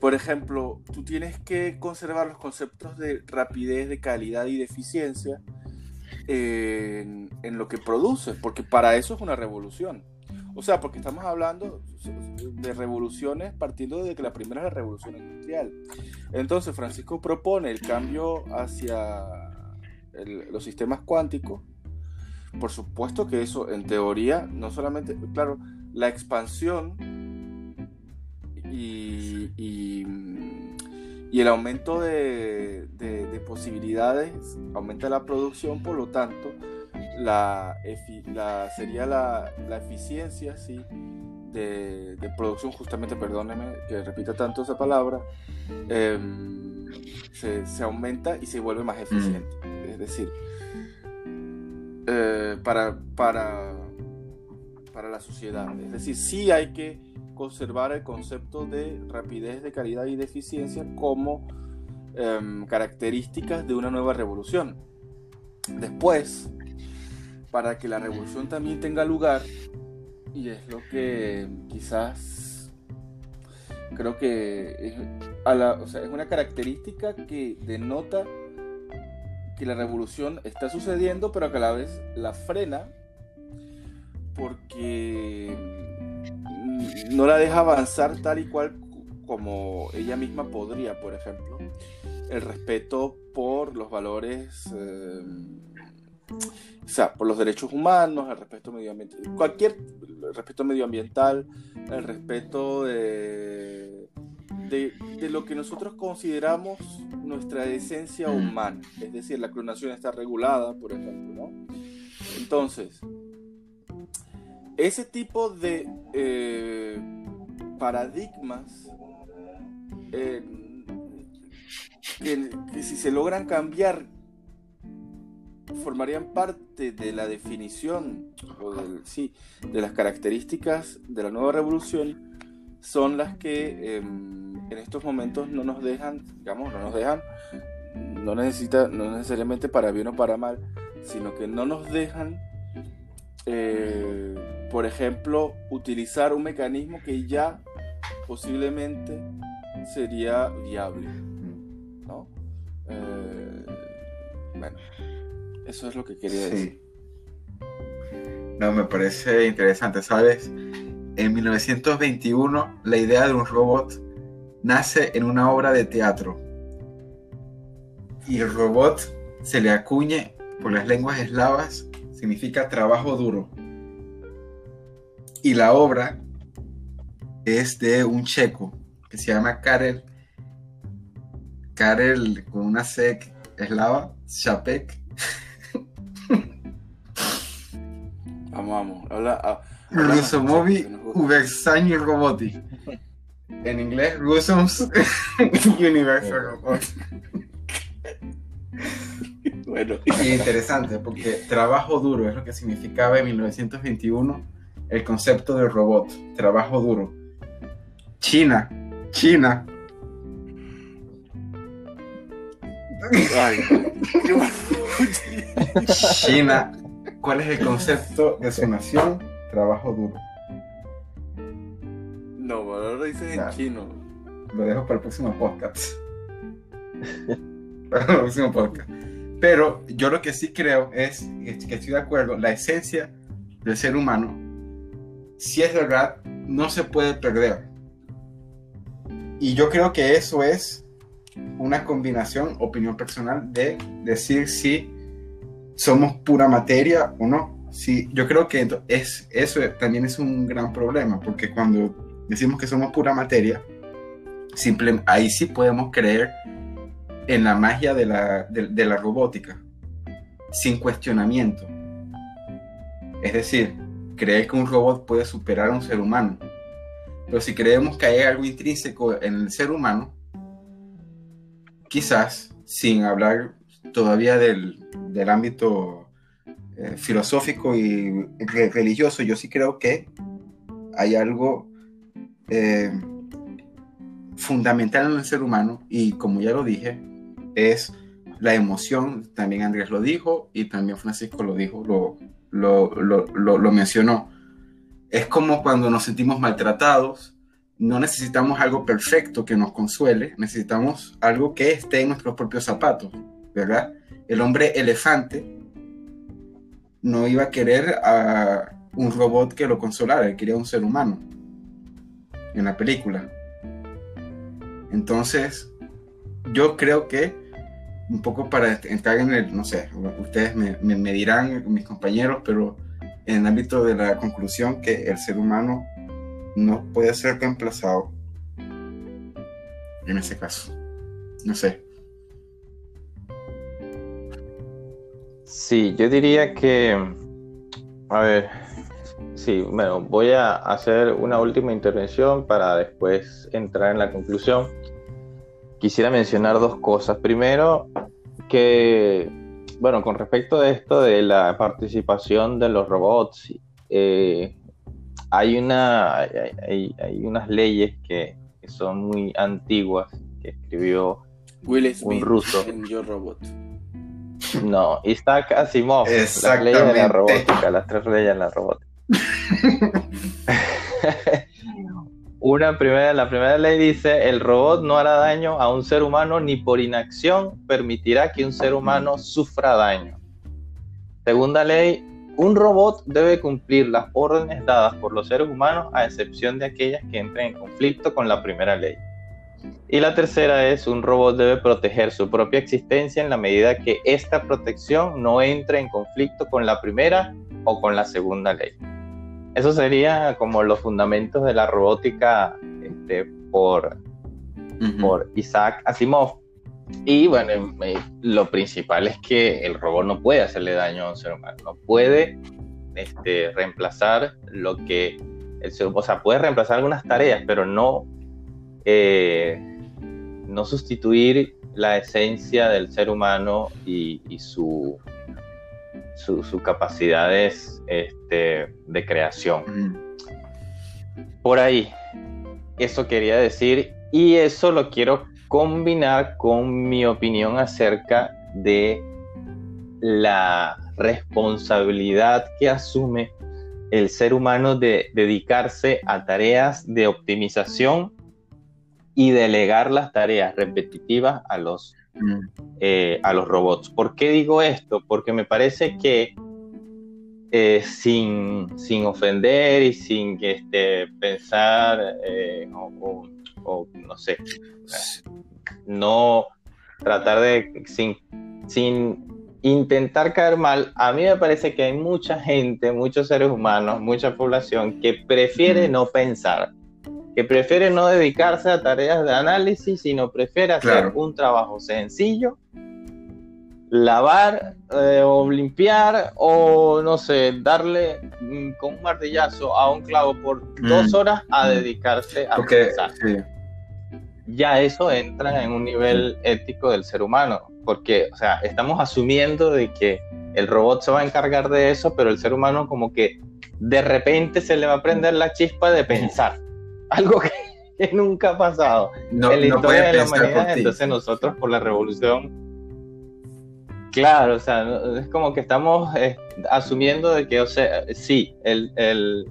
por ejemplo, tú tienes que conservar los conceptos de rapidez, de calidad y de eficiencia en, lo que produces, porque para eso es una revolución. O sea, porque estamos hablando de revoluciones partiendo de que la primera es la revolución industrial. Entonces, Francisco propone el cambio hacia los sistemas cuánticos. Por supuesto que eso, en teoría, no solamente, claro, la expansión y, y el aumento de, de, de, posibilidades aumenta la producción, por lo tanto, la, la sería la, la, eficiencia ¿sí? de, de, producción, justamente, perdóneme que repita tanto esa palabra, eh, se, se, aumenta y se vuelve más eficiente. Mm. Es decir, eh, para, para, para la sociedad. Es decir, sí hay que conservar el concepto de rapidez, de calidad y de eficiencia como eh, características de una nueva revolución. Después, para que la revolución también tenga lugar, y es lo que quizás creo que es, a la, o sea, es una característica que denota que la revolución está sucediendo, pero que a la vez la frena porque no la deja avanzar tal y cual como ella misma podría, por ejemplo. El respeto por los valores eh, o sea, por los derechos humanos, el respeto medioambiental, cualquier el respeto medioambiental, el respeto de, lo que nosotros consideramos nuestra esencia humana. Es decir, la clonación está regulada, por ejemplo, ¿no? Entonces, ese tipo de eh, paradigmas eh, que, si se logran cambiar formarían parte de la definición o del, sí, de las características de la nueva revolución son las que eh, en estos momentos no nos dejan, digamos, no nos dejan, no necesita, no necesariamente para bien o para mal, sino que no nos dejan, eh, por ejemplo, utilizar un mecanismo que ya posiblemente sería viable, ¿no? Eh, bueno. Eso es lo que quería decir. No, me parece interesante, ¿sabes? En 1921, la idea de un robot nace en una obra de teatro. Y el robot se le acuñe por las lenguas eslavas, significa trabajo duro. Y la obra es de un checo que se llama Karel, Karel con una C eslava, Chapek Vamos, Habla, Rusomovi Uversani Roboti. En inglés, Rusums Universal Robot. Bueno. Y interesante, porque trabajo duro es lo que significaba en 1921 el concepto de robot. Trabajo duro. China. China. Ay, China ¿Cuál es el concepto de su nación? Trabajo duro. No, ahora lo dices en chino. Lo dejo para el próximo podcast. para el próximo podcast. Pero yo lo que sí creo es, que estoy de acuerdo, la esencia del ser humano, si es verdad, no se puede perder. Y yo creo que eso es una combinación, opinión personal, de decir si somos pura materia o no. Sí, yo creo que es, eso también es un gran problema, porque cuando decimos que somos pura materia, simple, ahí sí podemos creer en la magia de la, de, la robótica, sin cuestionamiento. Es decir, creer que un robot puede superar a un ser humano. Pero si creemos que hay algo intrínseco en el ser humano, quizás, sin hablar todavía del, del ámbito eh, filosófico y religioso, yo sí creo que hay algo eh, fundamental en el ser humano y como ya lo dije, es la emoción, también Andrés lo dijo y también Francisco lo dijo, lo, lo, lo, lo mencionó. Es como cuando nos sentimos maltratados, no necesitamos algo perfecto que nos consuele, necesitamos algo que esté en nuestros propios zapatos, ¿verdad? El hombre elefante no iba a querer a un robot que lo consolara, él quería un ser humano en la película. Entonces, yo creo que un poco para entrar en el, no sé, ustedes me, me, dirán, mis compañeros, pero en el ámbito de la conclusión que el ser humano no puede ser reemplazado en ese caso. No sé. Sí, yo diría que, a ver, sí, bueno, voy a hacer una última intervención para después entrar en la conclusión. Quisiera mencionar dos cosas. Primero, que, bueno, con respecto a esto de la participación de los robots, eh, hay, una, hay, unas leyes que, son muy antiguas que escribió un ruso. En Yo Robot. No, Isaac Asimov, las leyes de la robótica, las tres leyes de la robótica. Una primera, la primera ley dice, el robot no hará daño a un ser humano ni por inacción permitirá que un ser humano sufra daño. Segunda ley, un robot debe cumplir las órdenes dadas por los seres humanos a excepción de aquellas que entren en conflicto con la primera ley. Y la tercera es, un robot debe proteger su propia existencia en la medida que esta protección no entre en conflicto con la primera o con la segunda ley. Eso sería como los fundamentos de la robótica este, por, por Isaac Asimov. Y bueno, lo principal es que el robot no puede hacerle daño a un ser humano, no puede este, reemplazar lo que el ser, o sea, puede reemplazar algunas tareas, pero no eh, no sustituir la esencia del ser humano y, su, su, capacidades este, de creación. Por ahí, eso quería decir y eso lo quiero combinar con mi opinión acerca de la responsabilidad que asume el ser humano de dedicarse a tareas de optimización y delegar las tareas repetitivas a los. Eh, a los robots. ¿Por qué digo esto? Porque me parece que eh, sin, sin, ofender y sin este, pensar eh, o, no sé, no tratar de, sin, sin intentar caer mal, a mí me parece que hay mucha gente, muchos seres humanos, mucha población que prefiere no pensar que prefiere no dedicarse a tareas de análisis, sino prefiere hacer un trabajo sencillo, lavar eh, o limpiar o no sé, darle mm, con un martillazo a un clavo por mm. dos horas a dedicarse a pensar. Ya eso entra en un nivel ético del ser humano, porque, o sea, estamos asumiendo de que el robot se va a encargar de eso, pero el ser humano como que de repente se le va a prender la chispa de pensar algo que, nunca ha pasado no, en la historia de la humanidad. Entonces nosotros por la revolución, claro, o sea, es como que estamos eh, asumiendo de que, o sea, sí, el, el,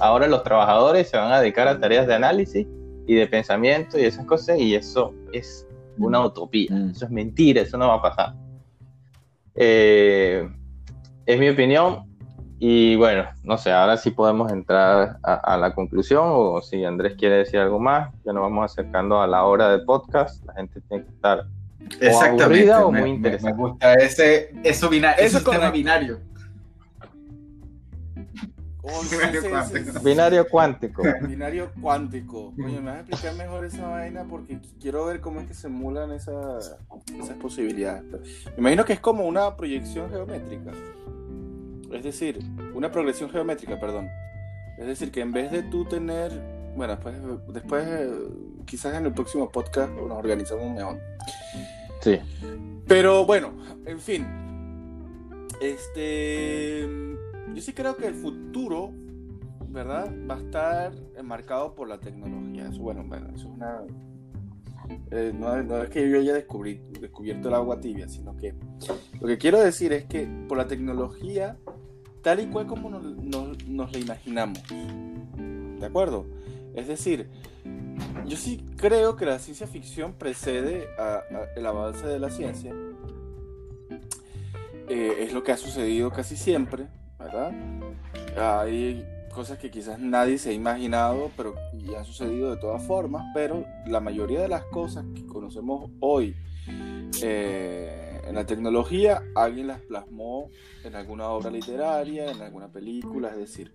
ahora los trabajadores se van a dedicar a tareas de análisis y de pensamiento y esas cosas y eso es una mm. utopía, mm. eso es mentira, eso no va a pasar. Eh, es mi opinión. Y bueno, no sé, ahora sí podemos entrar a, la conclusión o si Andrés quiere decir algo más, ya nos vamos acercando a la hora del podcast. La gente tiene que estar o aburrida o muy interesante. Me, gusta ese, eso binario, eso sistema binario. binario cuántico. Binario cuántico. Coño, me vas a explicar mejor esa vaina porque quiero ver cómo es que se emulan esas posibilidades. Me imagino que es como una proyección geométrica. Es decir, una progresión geométrica, perdón. Es decir, que en vez de tú tener, bueno, después, después quizás en el próximo podcast nos organizamos mejor. Sí. Pero bueno, en fin. Este, yo sí creo que el futuro, ¿verdad? Va a estar enmarcado por la tecnología. Eso, bueno, bueno eso es una eh, no, es que yo haya descubierto el agua tibia, sino que lo que quiero decir es que por la tecnología, tal y cual como nos, la imaginamos, ¿de acuerdo? Es decir, yo sí creo que la ciencia ficción precede el avance de la ciencia. Eh, es lo que ha sucedido casi siempre, ¿verdad? Hay cosas que quizás nadie se ha imaginado, pero han sucedido de todas formas, pero la mayoría de las cosas que conocemos hoy eh, en la tecnología, alguien las plasmó en alguna obra literaria, en alguna película, es decir,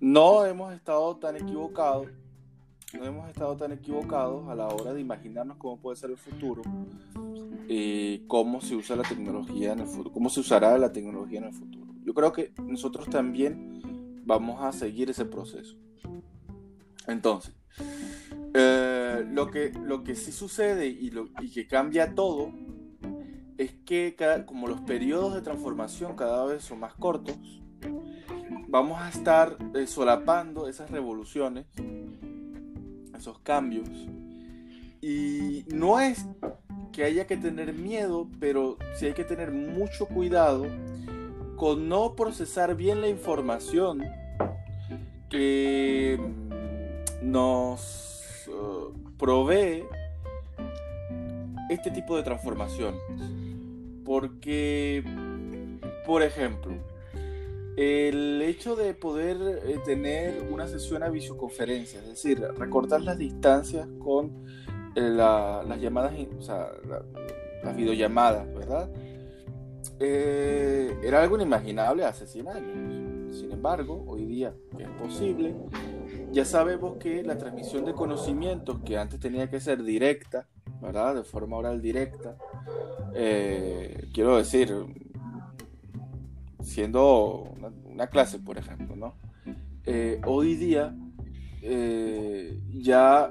no hemos estado tan equivocados, no hemos estado tan equivocados a la hora de imaginarnos cómo puede ser el futuro y cómo se usa la tecnología en el futuro, cómo se usará la tecnología en el futuro. Yo creo que nosotros también vamos a seguir ese proceso. Entonces, eh, lo, que, lo que sí sucede y, lo, y que cambia todo es que como los periodos de transformación cada vez son más cortos, vamos a estar eh, solapando esas revoluciones, esos cambios. Y no es que haya que tener miedo, pero sí hay que tener mucho cuidado con no procesar bien la información que nos uh, provee este tipo de transformación. Porque, por ejemplo, el hecho de poder eh, tener una sesión a videoconferencia, es decir, recortar las distancias con eh, las llamadas, o sea, las videollamadas, ¿verdad? Eh, era algo inimaginable hace 100 años. Sin embargo, hoy día es posible. Ya sabemos que la transmisión de conocimientos, que antes tenía que ser directa, De forma oral directa, eh, quiero decir, siendo una, clase, por ejemplo, ¿no? Eh, hoy día ya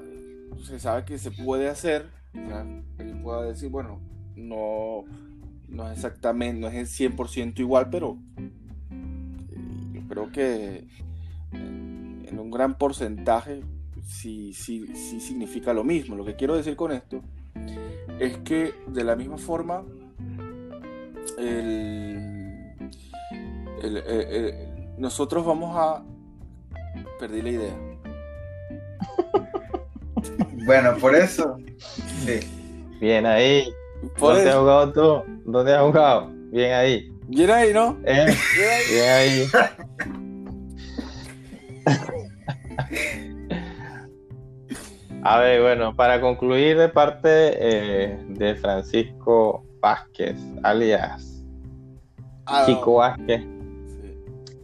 se sabe que se puede hacer, o pueda decir, bueno, no no es exactamente, no es el 100% igual, pero eh, yo creo que en un gran porcentaje sí, sí, sí significa lo mismo. Lo que quiero decir con esto es que de la misma forma nosotros vamos a perder la idea. Bueno, por eso. Bien ahí. ¿Dónde has jugado tú? ¿Dónde has jugado? Bien ahí. Bien ahí, ¿no? Eh, bien ahí. A ver, bueno, para concluir de parte eh, de Francisco Vázquez, alias ah, Chico Vázquez,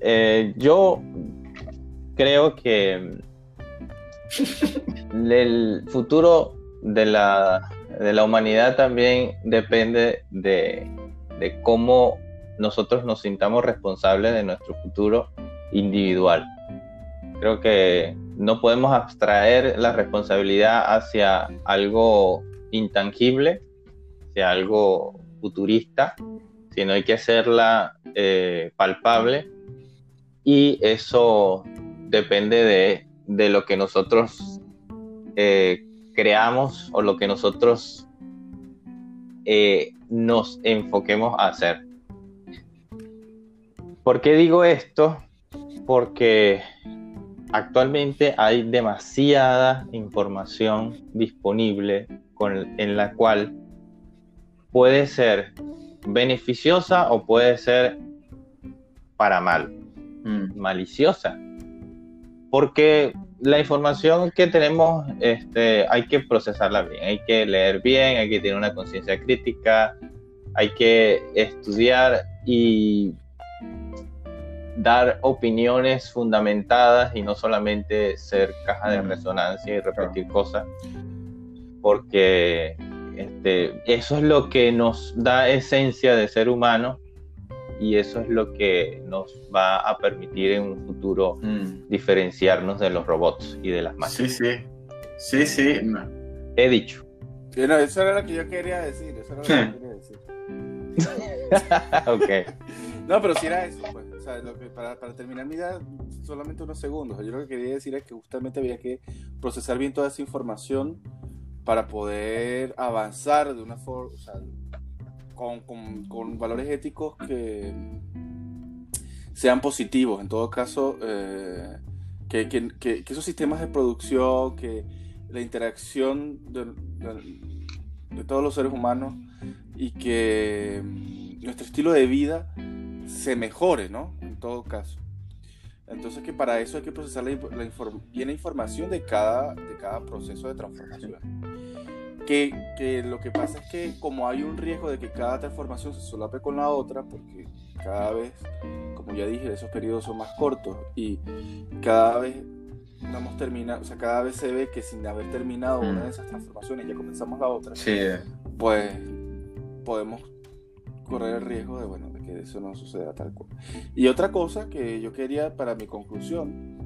eh, yo creo que el futuro de la de la humanidad también depende de, cómo nosotros nos sintamos responsables de nuestro futuro individual. Creo que no podemos abstraer la responsabilidad hacia algo intangible, hacia algo futurista, sino hay que hacerla eh, palpable y eso depende de, lo que nosotros eh, creamos o lo que nosotros eh, nos enfoquemos a hacer. ¿Por qué digo esto? Porque actualmente hay demasiada información disponible con, en la cual puede ser beneficiosa o puede ser para mal, Mm. maliciosa. Porque la información que tenemos este, hay que procesarla bien, hay que leer bien, hay que tener una conciencia crítica, hay que estudiar y dar opiniones fundamentadas y no solamente ser caja de Mm. resonancia y repetir cosas, porque este, eso es lo que nos da esencia de ser humano y eso es lo que nos va a permitir en un futuro Mm. diferenciarnos de los robots y de las máquinas. Sí, sí. Sí, sí. no. He dicho. Sí, no, eso era lo que yo quería decir. Eso era lo que yo quería decir. ok. No, pero si era eso, pues. O sea, lo que, para, terminar mi idea, solamente unos segundos. Yo lo que quería decir es que justamente había que procesar bien toda esa información para poder avanzar de una forma, con, valores éticos que sean positivos. En todo caso, eh, que, esos sistemas de producción, que la interacción de, todos los seres humanos y que nuestro estilo de vida se mejore, ¿no? En todo caso. Entonces que para eso hay que procesar la, inf- la inform- bien la información de cada, de cada proceso de transformación. Que, que lo que pasa es que como hay un riesgo de que cada transformación se solape con la otra, porque cada vez, como ya dije, esos periodos son más cortos y cada vez no hemos terminado, o sea, cada vez se ve que sin haber terminado una Mm. de esas transformaciones ya comenzamos la otra Sí. pues podemos correr el riesgo de, bueno, que eso no suceda tal cual. Y otra cosa que yo quería para mi conclusión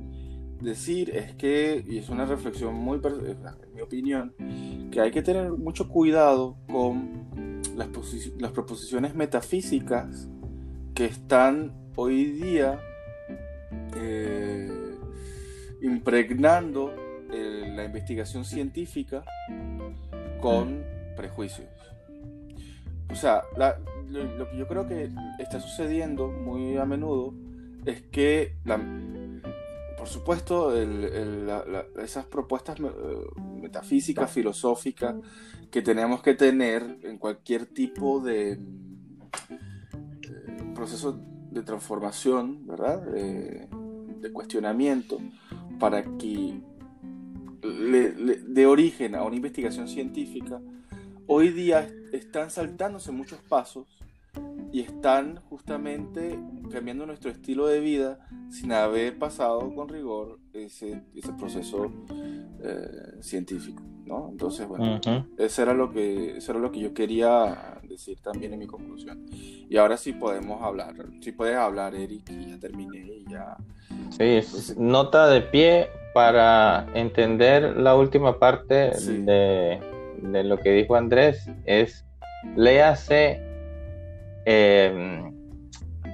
decir es que, y es una reflexión muy, es mi opinión, que hay que tener mucho cuidado con las, las proposiciones metafísicas que están hoy día eh, impregnando eh, la investigación científica con prejuicios. O sea, la- lo, lo que yo creo que está sucediendo muy a menudo es que, la- por supuesto, el- el- la- la- esas propuestas eh, metafísicas, filosóficas que tenemos que tener en cualquier tipo de eh, proceso de transformación, ¿verdad? De, de cuestionamiento, para que le, le dé origen a una investigación científica, hoy día están saltándose muchos pasos y están justamente cambiando nuestro estilo de vida sin haber pasado con rigor ese, ese proceso eh, científico, ¿no? Entonces, bueno, Ujú. eso era lo que eso era lo que yo quería decir también en mi conclusión. Y ahora sí podemos hablar. Sí puedes hablar, Eric, y ya terminé y ya. Sí, es nota de pie para entender la última parte Sí. de, de lo que dijo Andrés. Es léase eh,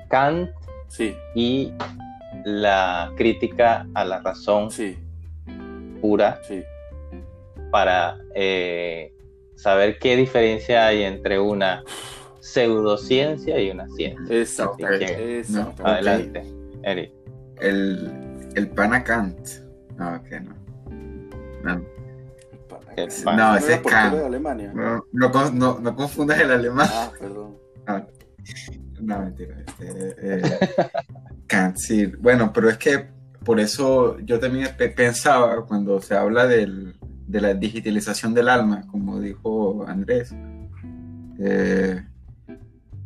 Kant Sí, y la crítica a la razón sí, pura sí. para eh, saber qué diferencia hay entre una pseudociencia y una ciencia. Exacto. Así que, Exacto. Adelante, Eric. El, el pana Kant. No, ok, no. No, El ¿No pan. no, era ese es Kant. de Alemania? No, no, no- no confundas el alemán. Ah, perdón. No, mentira. Este, eh. Bueno, pero es que por eso yo también pe- pensaba cuando se habla del- de la digitalización del alma, como dijo Andrés, eh,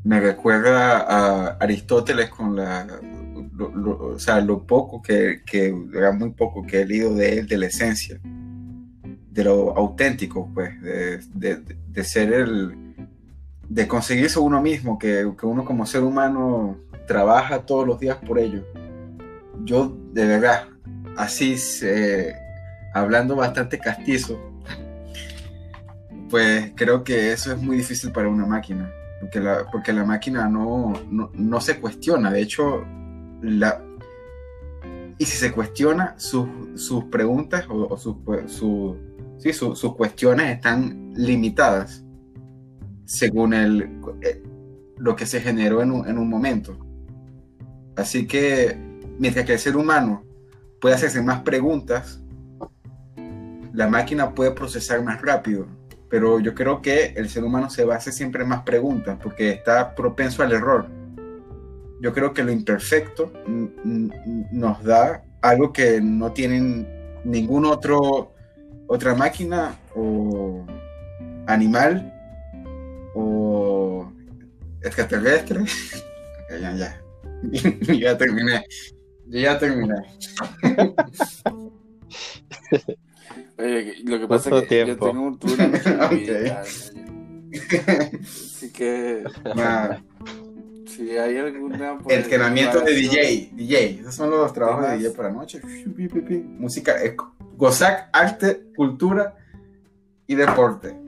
me recuerda a Aristóteles con la, o sea, lo poco que, que, era muy poco que he leído de él, de la esencia, de lo auténtico, pues, de, de- de ser el, de conseguirse uno mismo, que, que uno como ser humano trabaja todos los días por ello. Yo, de verdad, así, hablando bastante castizo, pues creo que eso es muy difícil para una máquina, porque la, porque la máquina no, no, no se cuestiona, de hecho, la, y si se cuestiona, sus, sus preguntas o, o sus, su- sí, su- sus cuestiones están limitadas según el, eh, lo que se generó en un, en un momento. Así que mientras que el ser humano puede hacerse más preguntas, la máquina puede procesar más rápido pero yo creo que el ser humano se va a hacer siempre más preguntas porque está propenso al error. Yo creo que lo imperfecto nos da algo que no tienen ningún otro otra máquina o animal o extraterrestre. ya, ya. ya terminé. ya terminé. lo que pasa es que yo tengo un tour Así que. Si hay alguna. Pues, Entrenamiento de DJ. DJ. Esos son los trabajos de DJ por la noche. Música. Gozac, arte, cultura y deporte.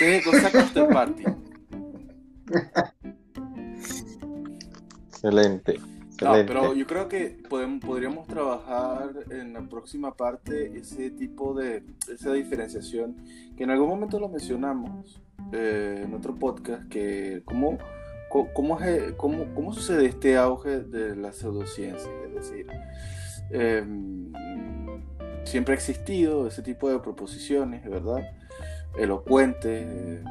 ¿Qué es Gozac After Party? Excelente. No, pero yo creo que podemos, podríamos trabajar en la próxima parte ese tipo de, esa diferenciación, que en algún momento lo mencionamos eh, en otro podcast, que cómo, cómo, cómo, cómo, sucede este auge de la pseudociencia, es decir, em, siempre ha existido ese tipo de proposiciones, ¿verdad? Elocuentes. Eh,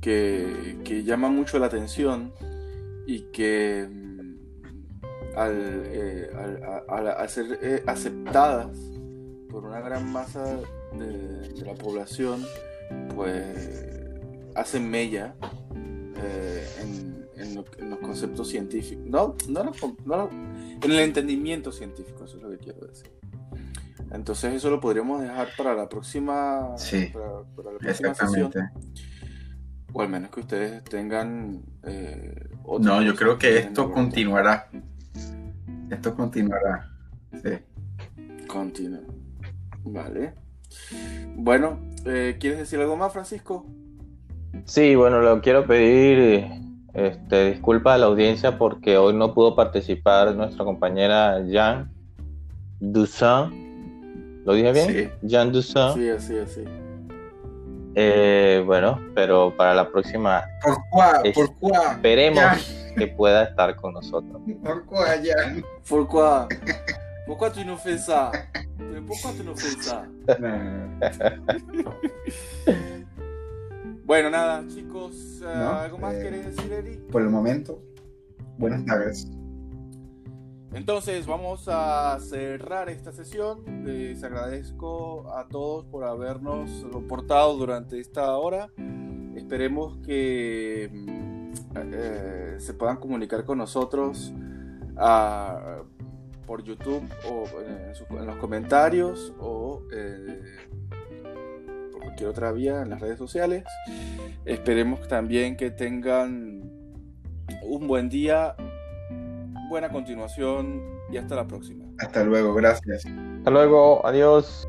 que, que llaman mucho la atención y que mm, eh, al, ser eh, aceptadas por una gran masa de, la población, pues hacen mella eh, en, los conceptos científicos. No, no, en el entendimiento científico, eso es lo que quiero decir. Entonces eso lo podríamos dejar para la próxima, sí, para, la próxima sesión. O al menos que ustedes tengan no, yo creo que esto continuará. Esto continuará. Sí. Continúa. Vale. Bueno, eh, ¿quieres decir algo más, Francisco? Sí, bueno, lo quiero pedir este, disculpa a la audiencia porque hoy no pudo participar nuestra compañera Jean Dussan. ¿Lo dije bien? Sí. Jean Dussan. Sí, así, así. Eh, bueno, pero para la próxima. ¿Por qué? ¿Por qué? Esperemos que pueda estar con nosotros. ¿Por qué, ya? ¿Por qué? ¿Por qué tú no ça? ¿Por qué tú no ça? bueno, nada, chicos. ¿No? ¿Algo más eh, querés decir, Eri? Por el momento, buenas tardes. Entonces vamos a cerrar esta sesión. Les agradezco a todos por habernos soportado durante esta hora. Esperemos que mm, eh, se puedan comunicar con nosotros ah, por YouTube o en, los comentarios o eh, por cualquier otra vía en las redes sociales. Esperemos también que tengan un buen día buena continuación y hasta la próxima. Hasta luego, gracias. Hasta luego, adiós.